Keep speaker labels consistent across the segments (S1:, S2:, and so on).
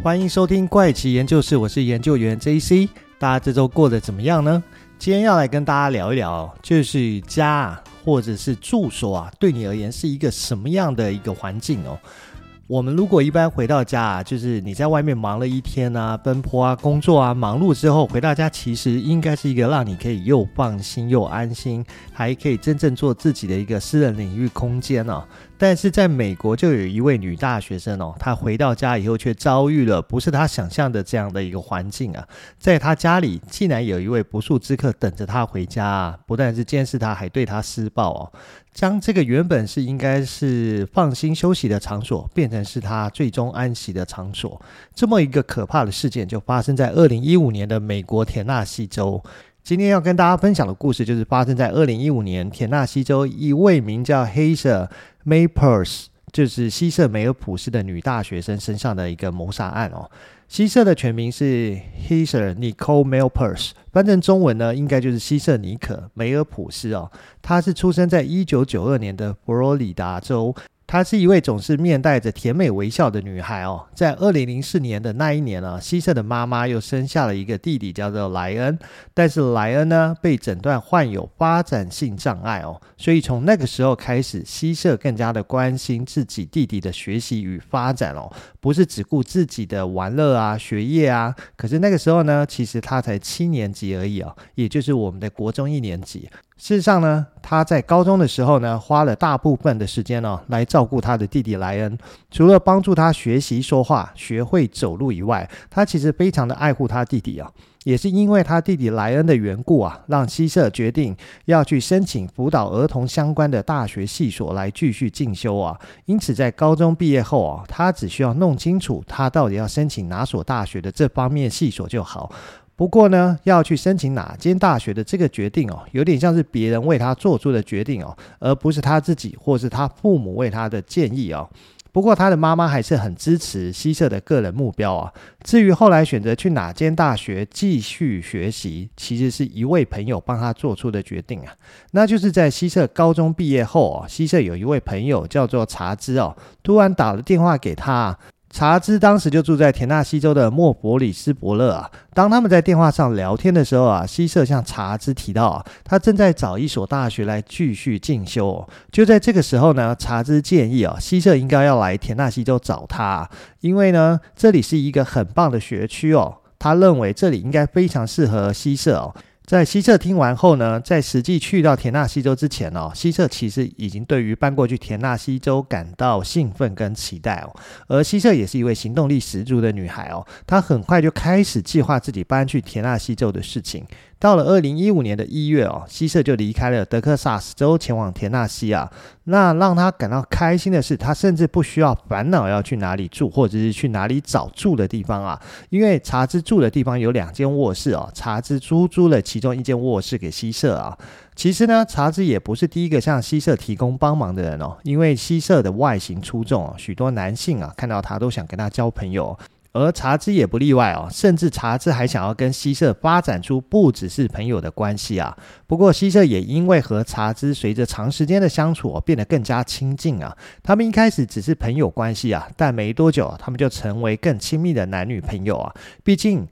S1: 欢迎收听怪奇研究室，我是研究员 JC。大家这周过得怎么样呢？今天要来跟大家聊一聊，就是家或者是住所啊，对你而言是一个什么样的一个环境哦？我们如果一般回到家啊，就是你在外面忙了一天啊，奔波啊，工作啊，忙碌之后回到家，其实应该是一个让你可以又放心又安心，还可以真正做自己的一个私人领域空间哦。但是在美国，就有一位女大学生哦，她回到家以后，却遭遇了不是她想象的这样的一个环境啊。在她家里，竟然有一位不速之客等着她回家！不但是监视她，还对她施暴哦，将这个原本是应该是放心休息的场所，变成是她最终安息的场所。这么一个可怕的事件，就发生在二零一五年的美国田纳西州。今天要跟大家分享的故事，就是发生在二零一五年田纳西州一位名叫 Heather Maypers，就是希瑟梅尔普斯的女大学生身上的一个谋杀案哦。希瑟的全名是 Heather Nicole Maypers，翻成中文呢，应该就是希瑟尼可梅尔普斯哦。她是出生在一九九二年的佛罗里达州。她是一位总是面带着甜美微笑的女孩哦。在二零零四年的那一年呢，希瑟的妈妈又生下了一个弟弟，叫做莱恩。但是莱恩呢，被诊断患有发展性障碍哦，所以从那个时候开始，希瑟更加的关心自己弟弟的学习与发展哦，不是只顾自己的玩乐啊、学业啊。可是那个时候呢，其实他才七年级而已哦，也就是我们的国中一年级。事实上呢，他在高中的时候呢，花了大部分的时间呢、哦，来照顾他的弟弟莱恩。除了帮助他学习说话、学会走路以外，他其实非常的爱护他弟弟啊。也是因为他弟弟莱恩的缘故啊，让西瑟决定要去申请辅导儿童相关的大学系所来继续进修啊。因此，在高中毕业后啊，他只需要弄清楚他到底要申请哪所大学的这方面系所就好。不过呢，要去申请哪间大学的这个决定哦，有点像是别人为他做出的决定哦，而不是他自己或是他父母为他的建议哦。不过他的妈妈还是很支持希瑟的个人目标啊。至于后来选择去哪间大学继续学习，其实是一位朋友帮他做出的决定啊。那就是在希瑟高中毕业后哦，希瑟有一位朋友叫做查兹哦，突然打了电话给他。查兹当时就住在田纳西州的莫伯里斯伯勒啊。当他们在电话上聊天的时候啊，希瑟向查兹提到啊，他正在找一所大学来继续进修。就在这个时候呢，查兹建议啊，希瑟应该要来田纳西州找他，因为呢，这里是一个很棒的学区哦。他认为这里应该非常适合希瑟哦。在西瑟听完后呢，在实际去到田纳西州之前哦，西瑟其实已经对于搬过去田纳西州感到兴奋跟期待哦。而西瑟也是一位行动力十足的女孩哦，她很快就开始计划自己搬去田纳西州的事情。到了二零一五年的一月哦，希瑟就离开了德克萨斯州，前往田纳西啊。那让他感到开心的是，他甚至不需要烦恼要去哪里住，或者是去哪里找住的地方啊。因为查兹住的地方有两间卧室哦，查兹租租了其中一间卧室给希瑟啊。其实呢，查兹也不是第一个向希瑟提供帮忙的人哦，因为希瑟的外形出众哦，许多男性啊看到他都想跟他交朋友。而茶之也不例外哦，甚至茶之还想要跟西舍发展出不只是朋友的关系啊。不过西舍也因为和茶之随着长时间的相处哦，变得更加亲近啊。他们一开始只是朋友关系啊，但没多久他们就成为更亲密的男女朋友啊。毕竟。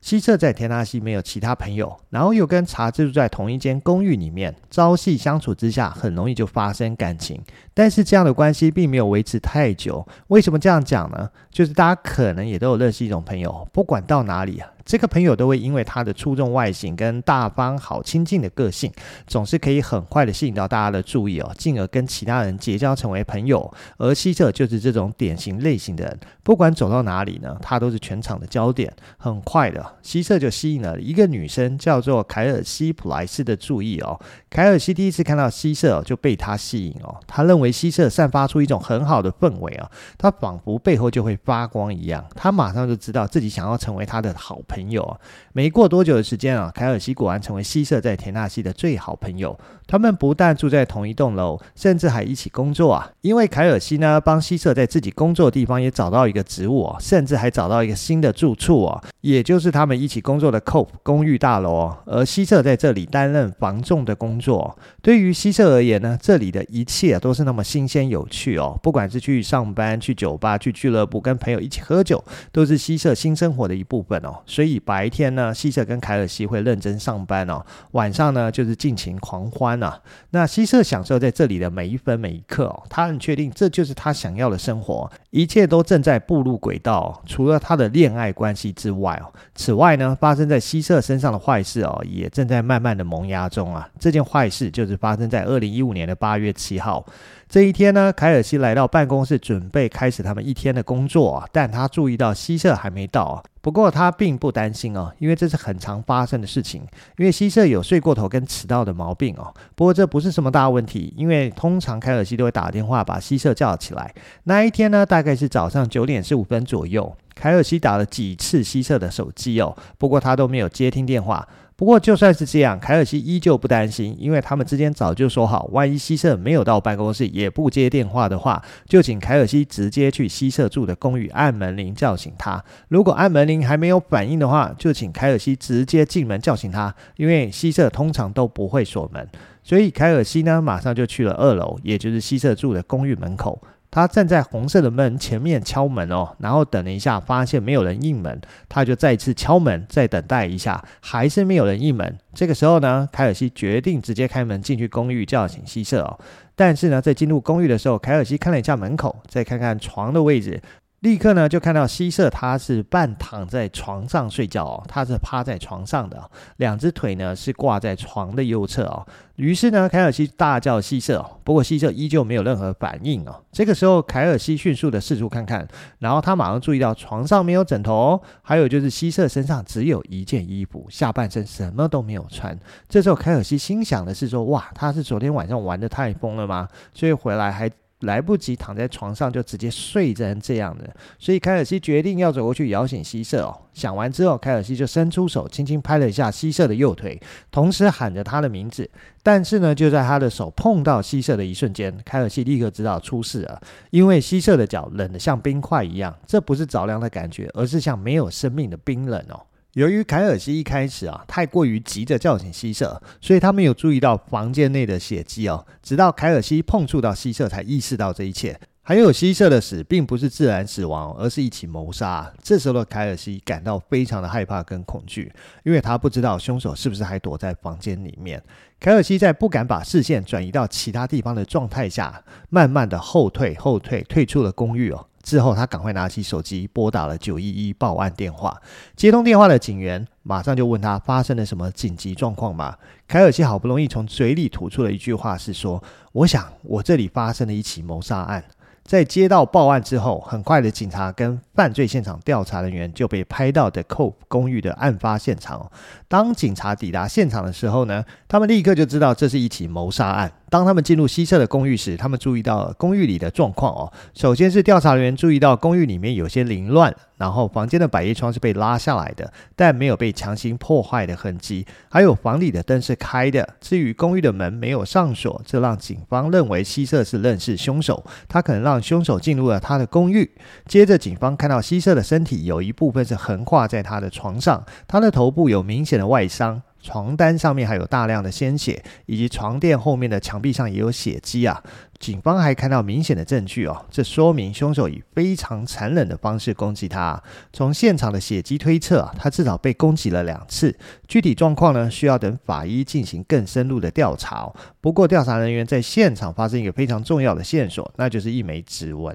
S1: 西侧在田纳西没有其他朋友，然后又跟茶住在同一间公寓里面，朝夕相处之下，很容易就发生感情。但是这样的关系并没有维持太久。为什么这样讲呢？就是大家可能也都有认识一种朋友，不管到哪里啊。这个朋友都会因为他的出众外形跟大方好亲近的个性，总是可以很快的吸引到大家的注意哦，进而跟其他人结交成为朋友。而希瑟就是这种典型类型的人，不管走到哪里呢，他都是全场的焦点。很快的，希瑟就吸引了一个女生，叫做凯尔西普莱斯的注意哦。凯尔西第一次看到希瑟就被他吸引哦，他认为希瑟散发出一种很好的氛围啊，他仿佛背后就会发光一样。他马上就知道自己想要成为他的好朋朋友。没过多久的时间啊，凯尔西果然成为西瑟在田纳西的最好朋友。他们不但住在同一栋楼，甚至还一起工作啊。因为凯尔西呢，帮希瑟在自己工作的地方也找到一个职务哦，甚至还找到一个新的住处哦，也就是他们一起工作的 Cope 公寓大楼。而希瑟在这里担任房仲的工作。对于希瑟而言呢，这里的一切都是那么新鲜有趣哦。不管是去上班、去酒吧、去俱乐部、跟朋友一起喝酒，都是希瑟新生活的一部分哦。所以白天呢，希瑟跟凯尔西会认真上班哦，晚上呢就是尽情狂欢。那那希瑟享受在这里的每一分每一刻哦，他很确定这就是他想要的生活，一切都正在步入轨道。除了他的恋爱关系之外哦，此外呢，发生在希瑟身上的坏事哦，也正在慢慢的萌芽中啊。这件坏事就是发生在二零一五年的八月七号。这一天呢，凯尔西来到办公室，准备开始他们一天的工作啊。但他注意到希瑟还没到啊。不过他并不担心哦，因为这是很常发生的事情。因为希瑟有睡过头跟迟到的毛病哦。不过这不是什么大问题，因为通常凯尔西都会打电话把希瑟叫起来。那一天呢，大概是早上九点十五分左右，凯尔西打了几次西瑟的手机哦，不过他都没有接听电话。不过就算是这样，凯尔西依旧不担心，因为他们之间早就说好，万一西瑟没有到办公室，也不接电话的话，就请凯尔西直接去西瑟住的公寓按门铃叫醒他。如果按门铃还没有反应的话，就请凯尔西直接进门叫醒他，因为西瑟通常都不会锁门。所以凯尔西呢，马上就去了二楼，也就是西瑟住的公寓门口。他站在红色的门前面敲门哦，然后等了一下，发现没有人应门，他就再次敲门，再等待一下，还是没有人应门。这个时候呢，凯尔西决定直接开门进去公寓叫醒西瑟哦。但是呢，在进入公寓的时候，凯尔西看了一下门口，再看看床的位置。立刻呢，就看到希瑟，他是半躺在床上睡觉哦，他是趴在床上的，两只腿呢是挂在床的右侧哦。于是呢，凯尔西大叫西瑟哦，不过希瑟依旧没有任何反应哦。这个时候，凯尔西迅速的四处看看，然后他马上注意到床上没有枕头，还有就是希瑟身上只有一件衣服，下半身什么都没有穿。这时候，凯尔西心想的是说，哇，他是昨天晚上玩得太疯了吗？所以回来还。来不及躺在床上，就直接睡成这样的，所以凯尔西决定要走过去摇醒希瑟哦。想完之后，凯尔西就伸出手，轻轻拍了一下希瑟的右腿，同时喊着他的名字。但是呢，就在他的手碰到希瑟的一瞬间，凯尔西立刻知道出事了，因为希瑟的脚冷得像冰块一样，这不是着凉的感觉，而是像没有生命的冰冷哦。由于凯尔西一开始啊太过于急着叫醒希瑟，所以他没有注意到房间内的血迹哦。直到凯尔西碰触到希瑟，才意识到这一切。还有希瑟的死并不是自然死亡，而是一起谋杀。这时候的凯尔西感到非常的害怕跟恐惧，因为他不知道凶手是不是还躲在房间里面。凯尔西在不敢把视线转移到其他地方的状态下，慢慢的后退，后退，退出了公寓哦。之后，他赶快拿起手机拨打了九一一报案电话。接通电话的警员马上就问他发生了什么紧急状况吗？凯尔西好不容易从嘴里吐出了一句话，是说：“我想我这里发生了一起谋杀案。”在接到报案之后，很快的警察跟犯罪现场调查人员就被拍到的 Cope 公寓的案发现场。当警察抵达现场的时候呢，他们立刻就知道这是一起谋杀案。当他们进入西瑟的公寓时，他们注意到公寓里的状况哦。首先是调查人员注意到公寓里面有些凌乱，然后房间的百叶窗是被拉下来的，但没有被强行破坏的痕迹。还有房里的灯是开的。至于公寓的门没有上锁，这让警方认为西瑟是认识凶手，他可能让凶手进入了他的公寓。接着，警方看到西瑟的身体有一部分是横跨在他的床上，他的头部有明显的外伤。床单上面还有大量的鲜血，以及床垫后面的墙壁上也有血迹啊！警方还看到明显的证据哦，这说明凶手以非常残忍的方式攻击他。从现场的血迹推测，他至少被攻击了两次。具体状况呢，需要等法医进行更深入的调查。不过，调查人员在现场发现一个非常重要的线索，那就是一枚指纹。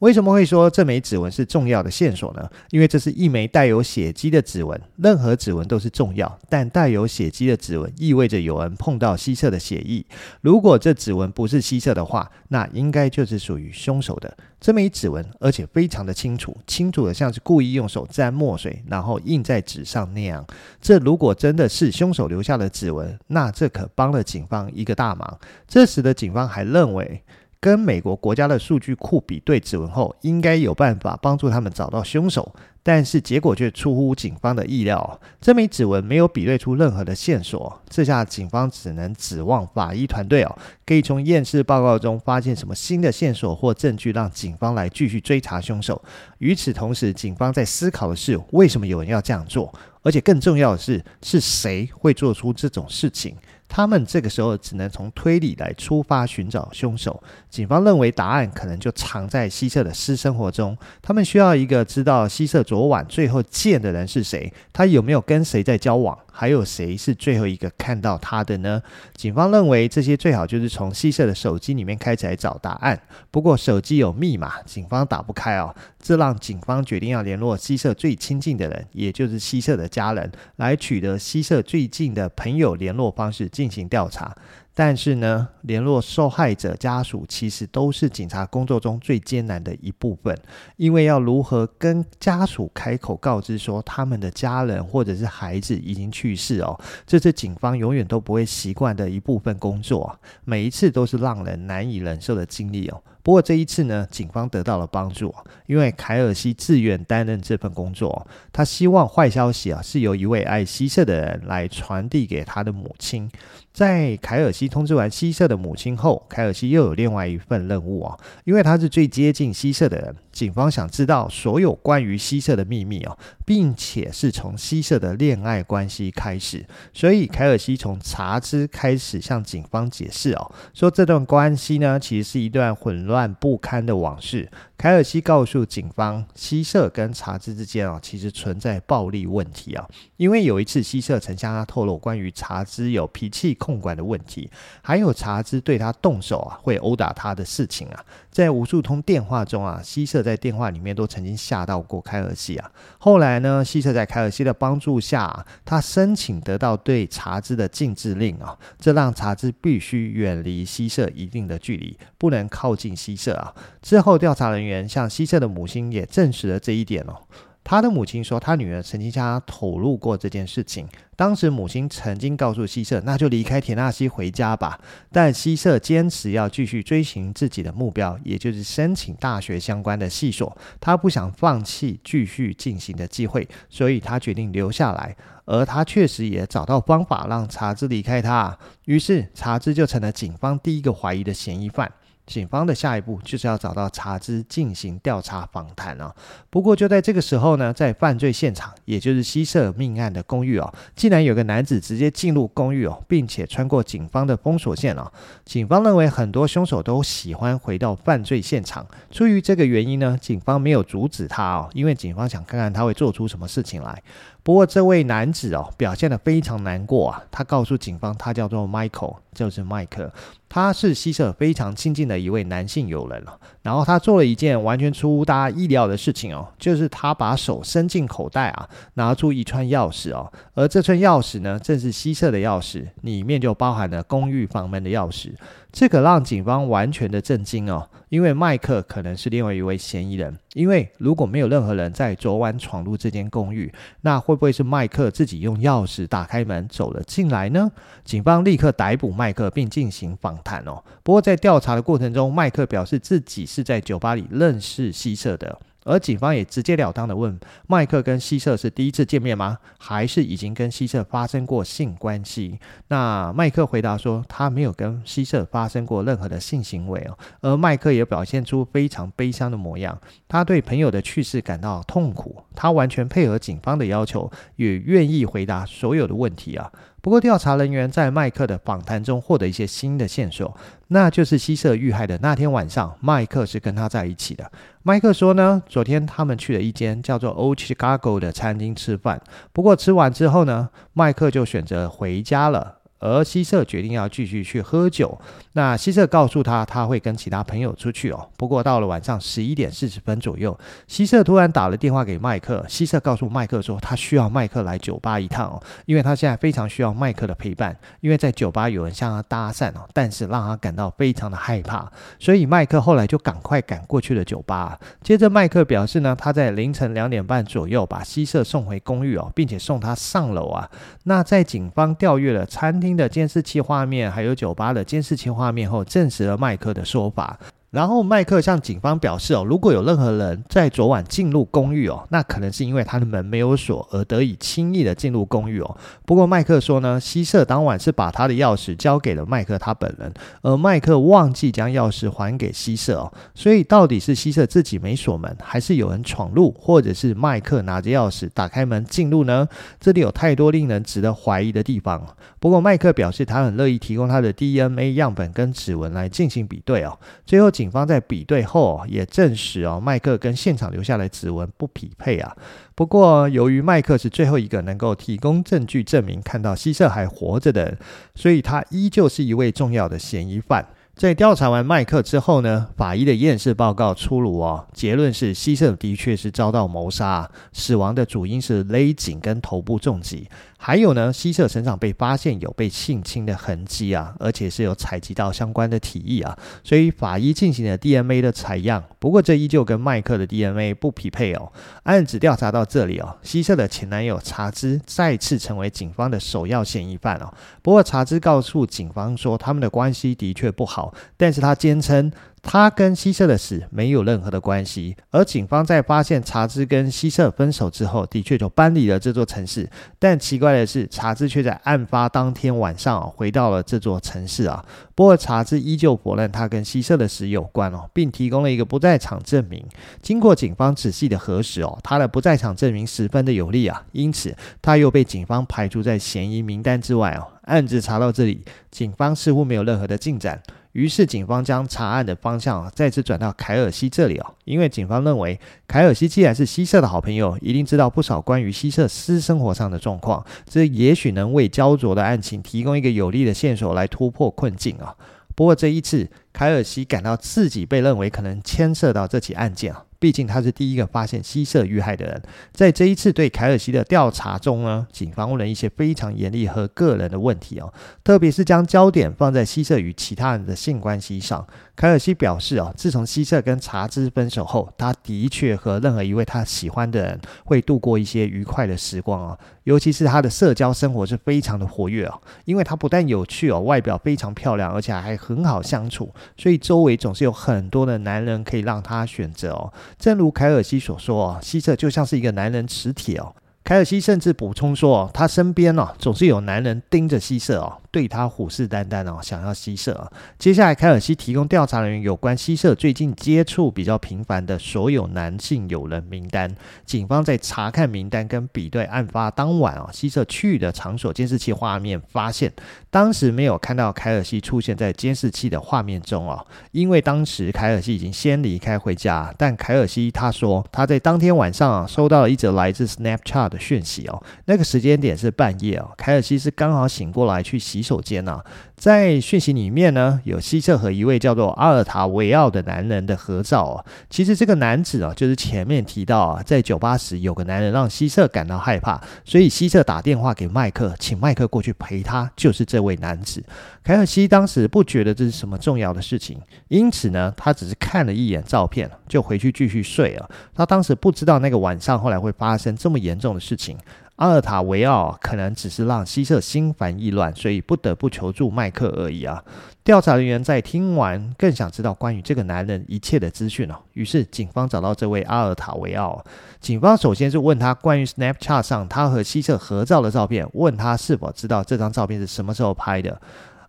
S1: 为什么会说这枚指纹是重要的线索呢？因为这是一枚带有血迹的指纹。任何指纹都是重要，但带有血迹的指纹意味着有人碰到希瑟的血液。如果这指纹不是希瑟的话，那应该就是属于凶手的。这枚指纹，而且非常的清楚，清楚的像是故意用手沾墨水，然后印在纸上那样。这如果真的是凶手留下的指纹，那这可帮了警方一个大忙。这时的警方还认为。跟美国国家的数据库比对指纹后，应该有办法帮助他们找到凶手。但是结果却出乎警方的意料，这枚指纹没有比对出任何的线索。这下警方只能指望法医团队哦，可以从验尸报告中发现什么新的线索或证据，让警方来继续追查凶手。与此同时，警方在思考的是为什么有人要这样做，而且更重要的是，是谁会做出这种事情。他们这个时候只能从推理来出发寻找凶手。警方认为答案可能就藏在西瑟的私生活中。他们需要一个知道西瑟昨晚最后见的人是谁，他有没有跟谁在交往，还有谁是最后一个看到他的呢？警方认为这些最好就是从西社的手机里面开始来找答案。不过手机有密码，警方打不开哦。这让警方决定要联络西社最亲近的人，也就是西社的家人，来取得西社最近的朋友联络方式。进行调查，但是呢，联络受害者家属其实都是警察工作中最艰难的一部分，因为要如何跟家属开口告知说他们的家人或者是孩子已经去世哦，这是警方永远都不会习惯的一部分工作，每一次都是让人难以忍受的经历哦。不过这一次呢，警方得到了帮助，因为凯尔西自愿担任这份工作。他希望坏消息啊是由一位爱希瑟的人来传递给他的母亲。在凯尔西通知完希瑟的母亲后，凯尔西又有另外一份任务啊，因为他是最接近希瑟的人。警方想知道所有关于希瑟的秘密哦，并且是从希瑟的恋爱关系开始，所以凯尔西从查知开始向警方解释哦，说这段关系呢，其实是一段混乱乱不堪的往事。凯尔西告诉警方，希瑟跟查兹之间啊，其实存在暴力问题啊，因为有一次希瑟曾向他透露关于查兹有脾气控管的问题，还有查兹对他动手啊，会殴打他的事情啊，在无数通电话中啊，希瑟在电话里面都曾经吓到过凯尔西啊。后来呢，希瑟在凯尔西的帮助下啊，他申请得到对查兹的禁制令啊，这让查兹必须远离希瑟一定的距离，不能靠近西瑟啊。之后调查人员。向西瑟的母亲也证实了这一点哦。他的母亲说，他女儿曾经向他透露过这件事情。当时母亲曾经告诉西瑟，那就离开田纳西回家吧。但西瑟坚持要继续追寻自己的目标，也就是申请大学相关的系所。他不想放弃继续进行的机会，所以他决定留下来。而他确实也找到方法让查兹离开他。于是查兹就成了警方第一个怀疑的嫌疑犯。警方的下一步就是要找到查兹进行调查访谈啊。不过就在这个时候呢，在犯罪现场，也就是希瑟命案的公寓哦，竟然有个男子直接进入公寓哦，并且穿过警方的封锁线哦。警方认为很多凶手都喜欢回到犯罪现场，出于这个原因呢，警方没有阻止他哦，因为警方想看看他会做出什么事情来。不过这位男子哦，表现得非常难过啊，他告诉警方，他叫做 Michael，就是麦克。他是希瑟非常亲近的一位男性友人了，然后他做了一件完全出乎大家意料的事情哦，就是他把手伸进口袋啊，拿出一串钥匙哦，而这串钥匙呢，正是希瑟的钥匙，里面就包含了公寓房门的钥匙。这个让警方完全的震惊哦，因为麦克可能是另外一位嫌疑人。因为如果没有任何人在昨晚闯入这间公寓，那会不会是麦克自己用钥匙打开门走了进来呢？警方立刻逮捕麦克并进行访谈哦。不过在调查的过程中，麦克表示自己是在酒吧里认识西瑟的。而警方也直截了当的问麦克跟希瑟是第一次见面吗？还是已经跟希瑟发生过性关系？那麦克回答说他没有跟希瑟发生过任何的性行为哦。而麦克也表现出非常悲伤的模样，他对朋友的去世感到痛苦，他完全配合警方的要求，也愿意回答所有的问题啊。不过，调查人员在麦克的访谈中获得一些新的线索，那就是西瑟遇害的那天晚上，麦克是跟他在一起的。麦克说呢，昨天他们去了一间叫做 O CHICAGO 的餐厅吃饭，不过吃完之后呢，麦克就选择回家了。而希瑟决定要继续去喝酒。那希瑟告诉他，他会跟其他朋友出去哦。不过到了晚上十一点四十分左右，希瑟突然打了电话给麦克。希瑟告诉麦克说，他需要麦克来酒吧一趟哦，因为他现在非常需要麦克的陪伴。因为在酒吧有人向他搭讪哦，但是让他感到非常的害怕。所以麦克后来就赶快赶过去了酒吧。接着麦克表示呢，他在凌晨两点半左右把希瑟送回公寓哦，并且送他上楼啊。那在警方调阅了餐厅的监视器画面，还有酒吧的监视器画面后，证实了麦克的说法。然后麦克向警方表示哦，如果有任何人在昨晚进入公寓哦，那可能是因为他的门没有锁而得以轻易的进入公寓哦。不过麦克说呢，希瑟当晚是把他的钥匙交给了麦克他本人，而麦克忘记将钥匙还给希瑟哦。所以到底是希瑟自己没锁门，还是有人闯入，或者是麦克拿着钥匙打开门进入呢？这里有太多令人值得怀疑的地方。不过麦克表示他很乐意提供他的 DNA 样本跟指纹来进行比对哦。最后警警方在比对后也证实哦，麦克跟现场留下来的指纹不匹配啊。不过，由于麦克是最后一个能够提供证据证明看到希瑟还活着的，所以他依旧是一位重要的嫌疑犯。在调查完麦克之后呢，法医的验尸报告出炉哦，结论是希瑟的确是遭到谋杀，死亡的主因是勒颈跟头部重击。还有呢，希瑟身上被发现有被性侵的痕迹啊，而且是有采集到相关的体液啊，所以法医进行了 DNA 的采样。不过这依旧跟麦克的 DNA 不匹配哦。案子调查到这里哦，希瑟的前男友查兹再次成为警方的首要嫌疑犯哦。不过查兹告诉警方说，他们的关系的确不好，但是他坚称。他跟希瑟的死没有任何的关系，而警方在发现查兹跟希瑟分手之后，的确就搬离了这座城市。但奇怪的是，查兹却在案发当天晚上回到了这座城市啊。不过查兹依旧否认他跟希瑟的死有关哦，并提供了一个不在场证明。经过警方仔细的核实哦，他的不在场证明十分的有力啊，因此他又被警方排除在嫌疑名单之外哦。案子查到这里，警方似乎没有任何的进展。于是，警方将查案的方向再次转到凯尔西这里哦，因为警方认为凯尔西既然是西瑟的好朋友，一定知道不少关于西瑟私生活上的状况，这也许能为焦灼的案情提供一个有力的线索来突破困境啊。不过这一次，凯尔西感到自己被认为可能牵涉到这起案件啊。毕竟他是第一个发现希瑟遇害的人，在这一次对凯尔西的调查中呢，警方问了一些非常严厉和个人的问题哦，特别是将焦点放在希瑟与其他人的性关系上。凯尔西表示哦，自从希瑟跟查兹分手后，他的确和任何一位他喜欢的人会度过一些愉快的时光哦，尤其是他的社交生活是非常的活跃哦，因为他不但有趣哦，外表非常漂亮，而且还很好相处，所以周围总是有很多的男人可以让他选择哦。正如凯尔西所说哦，希瑟就像是一个男人磁铁哦。凯尔西甚至补充说哦，他身边哦总是有男人盯着希瑟哦。对他虎视眈眈哦，想要希瑟。接下来，凯尔西提供调查人员有关吸射最近接触比较频繁的所有男性友人名单。警方在查看名单跟比对案发当晚哦，希瑟去的场所监视器画面，发现当时没有看到凯尔西出现在监视器的画面中哦，因为当时凯尔西已经先离开回家。但凯尔西他说他在当天晚上啊收到了一则来自 Snapchat 的讯息哦，那个时间点是半夜哦，凯尔西是刚好醒过来去洗手间啊，在讯息里面呢，有希瑟和一位叫做阿尔塔维奥的男人的合照啊。其实这个男子啊，就是前面提到啊，在酒吧时有个男人让希瑟感到害怕，所以希瑟打电话给麦克，请麦克过去陪他，就是这位男子。凯尔西当时不觉得这是什么重要的事情，因此呢，他只是看了一眼照片，就回去继续睡了。他当时不知道那个晚上后来会发生这么严重的事情。阿尔塔维奥可能只是让希瑟心烦意乱，所以不得不求助麦克而已啊。调查人员在听完更想知道关于这个男人一切的资讯哦，于是警方找到这位阿尔塔维奥。警方首先是问他关于 Snapchat 上他和希瑟合照的照片，问他是否知道这张照片是什么时候拍的。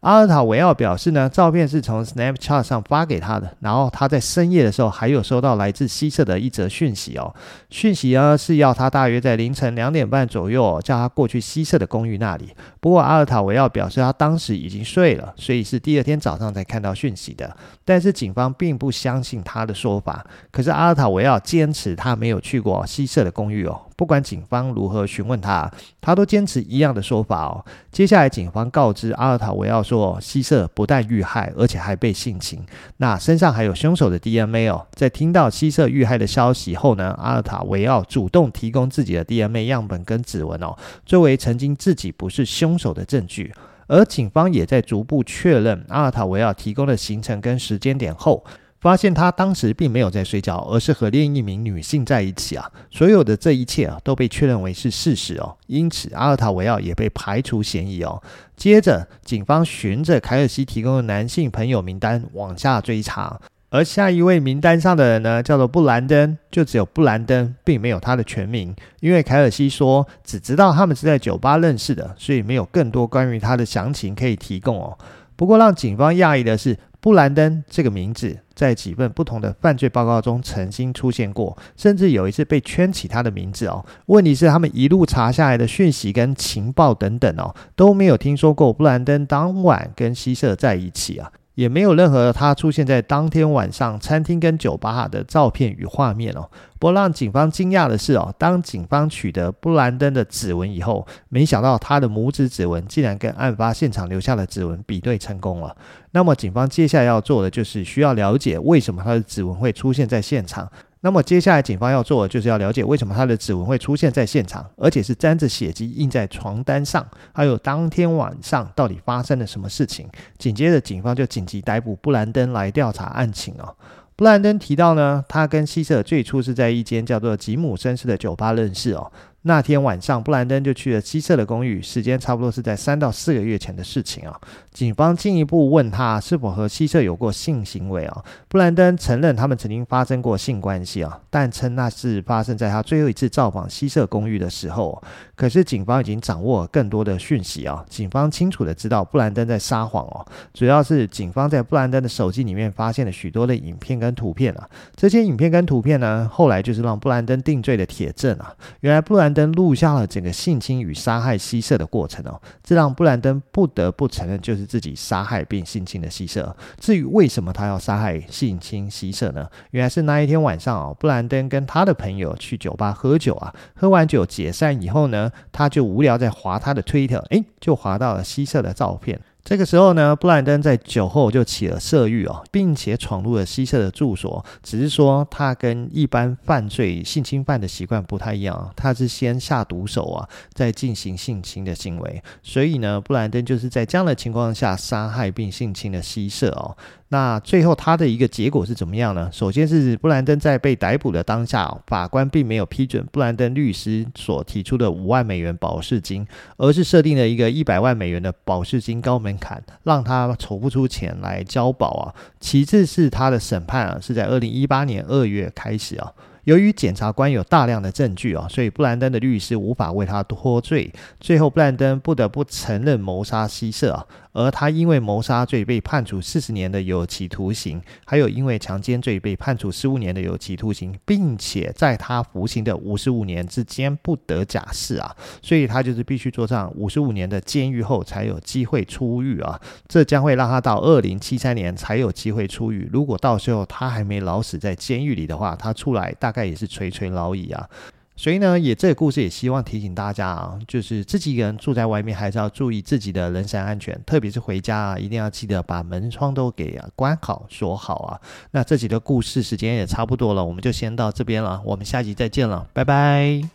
S1: 阿尔塔维奥表示呢，照片是从 Snapchat 上发给他的，然后他在深夜的时候还有收到来自西侧的一则讯息哦，讯息呢是要他大约在凌晨两点半左右叫他过去西侧的公寓那里。不过阿尔塔维奥表示他当时已经睡了，所以是第二天早上才看到讯息的。但是警方并不相信他的说法，可是阿尔塔维奥坚持他没有去过西侧的公寓哦。不管警方如何询问他，他都坚持一样的说法哦。接下来，警方告知阿尔塔维奥说，希瑟不但遇害，而且还被性侵。那身上还有凶手的 DNA 哦。在听到希瑟遇害的消息后呢，阿尔塔维奥主动提供自己的 DNA 样本跟指纹哦，作为曾经自己不是凶手的证据。而警方也在逐步确认阿尔塔维奥提供的行程跟时间点后。发现他当时并没有在睡觉，而是和另一名女性在一起啊。所有的这一切啊，都被确认为是事实哦。因此，阿尔塔维奥也被排除嫌疑哦。接着，警方循着凯尔西提供的男性朋友名单往下追查。而下一位名单上的人呢，叫做布兰登，就只有布兰登，并没有他的全名，因为凯尔西说只知道他们是在酒吧认识的，所以没有更多关于他的详情可以提供哦。不过让警方讶异的是，布兰登这个名字在几份不同的犯罪报告中曾经出现过，甚至有一次被圈起他的名字哦。问题是他们一路查下来的讯息跟情报等等哦，都没有听说过布兰登当晚跟希瑟在一起啊。也没有任何他出现在当天晚上餐厅跟酒吧的照片与画面哦。不过让警方惊讶的是哦，当警方取得布兰登的指纹以后，没想到他的拇指指纹竟然跟案发现场留下的指纹比对成功了。那么警方接下来要做的就是需要了解为什么他的指纹会出现在现场。那么接下来，警方要做的就是要了解为什么他的指纹会出现在现场，而且是沾着血迹印在床单上，还有当天晚上到底发生了什么事情。紧接着，警方就紧急逮捕布兰登来调查案情哦。布兰登提到呢，他跟希瑟最初是在一间叫做吉姆绅士的酒吧认识哦。那天晚上，布兰登就去了希瑟的公寓，时间差不多是在三到四个月前的事情啊。警方进一步问他是否和希瑟有过性行为啊。布兰登承认他们曾经发生过性关系啊，但称那是发生在他最后一次造访希瑟公寓的时候。可是警方已经掌握更多的讯息啊，警方清楚的知道布兰登在撒谎哦。主要是警方在布兰登的手机里面发现了许多的影片跟图片啊，这些影片跟图片呢，后来就是让布兰登定罪的铁证啊。原来布兰登录下了整个性侵与杀害希瑟的过程哦，这让布兰登不得不承认就是自己杀害并性侵了希瑟。至于为什么他要杀害、性侵希瑟呢？原来是那一天晚上哦，布兰登跟他的朋友去酒吧喝酒啊，喝完酒解散以后呢，他就无聊在划他的推特，诶，就划到了希瑟的照片。这个时候呢，布兰登在酒后就起了色欲哦，并且闯入了西瑟的住所。只是说他跟一般犯罪性侵犯的习惯不太一样，他是先下毒手啊，再进行性侵的行为。所以呢，布兰登就是在这样的情况下杀害并性侵了西瑟哦。那最后他的一个结果是怎么样呢？首先是布兰登在被逮捕的当下，法官并没有批准布兰登律师所提出的五万美元保释金，而是设定了一个一百万美元的保释金高门槛，让他筹不出钱来交保啊。其次是他的审判啊，是在二零一八年二月开始啊。由于检察官有大量的证据啊，所以布兰登的律师无法为他脱罪，最后布兰登不得不承认谋杀希瑟啊。而他因为谋杀罪被判处四十年的有期徒刑，还有因为强奸罪被判处十五年的有期徒刑，并且在他服刑的五十五年之间不得假释啊，所以他就是必须坐上五十五年的监狱后才有机会出狱啊，这将会让他到二零七三年才有机会出狱。如果到时候他还没老死在监狱里的话，他出来大概也是垂垂老矣啊。所以呢，也这个故事也希望提醒大家啊，就是自己一个人住在外面，还是要注意自己的人身安全，特别是回家啊，一定要记得把门窗都给关好、锁好啊。那这集的故事时间也差不多了，我们就先到这边了，我们下集再见了，拜拜。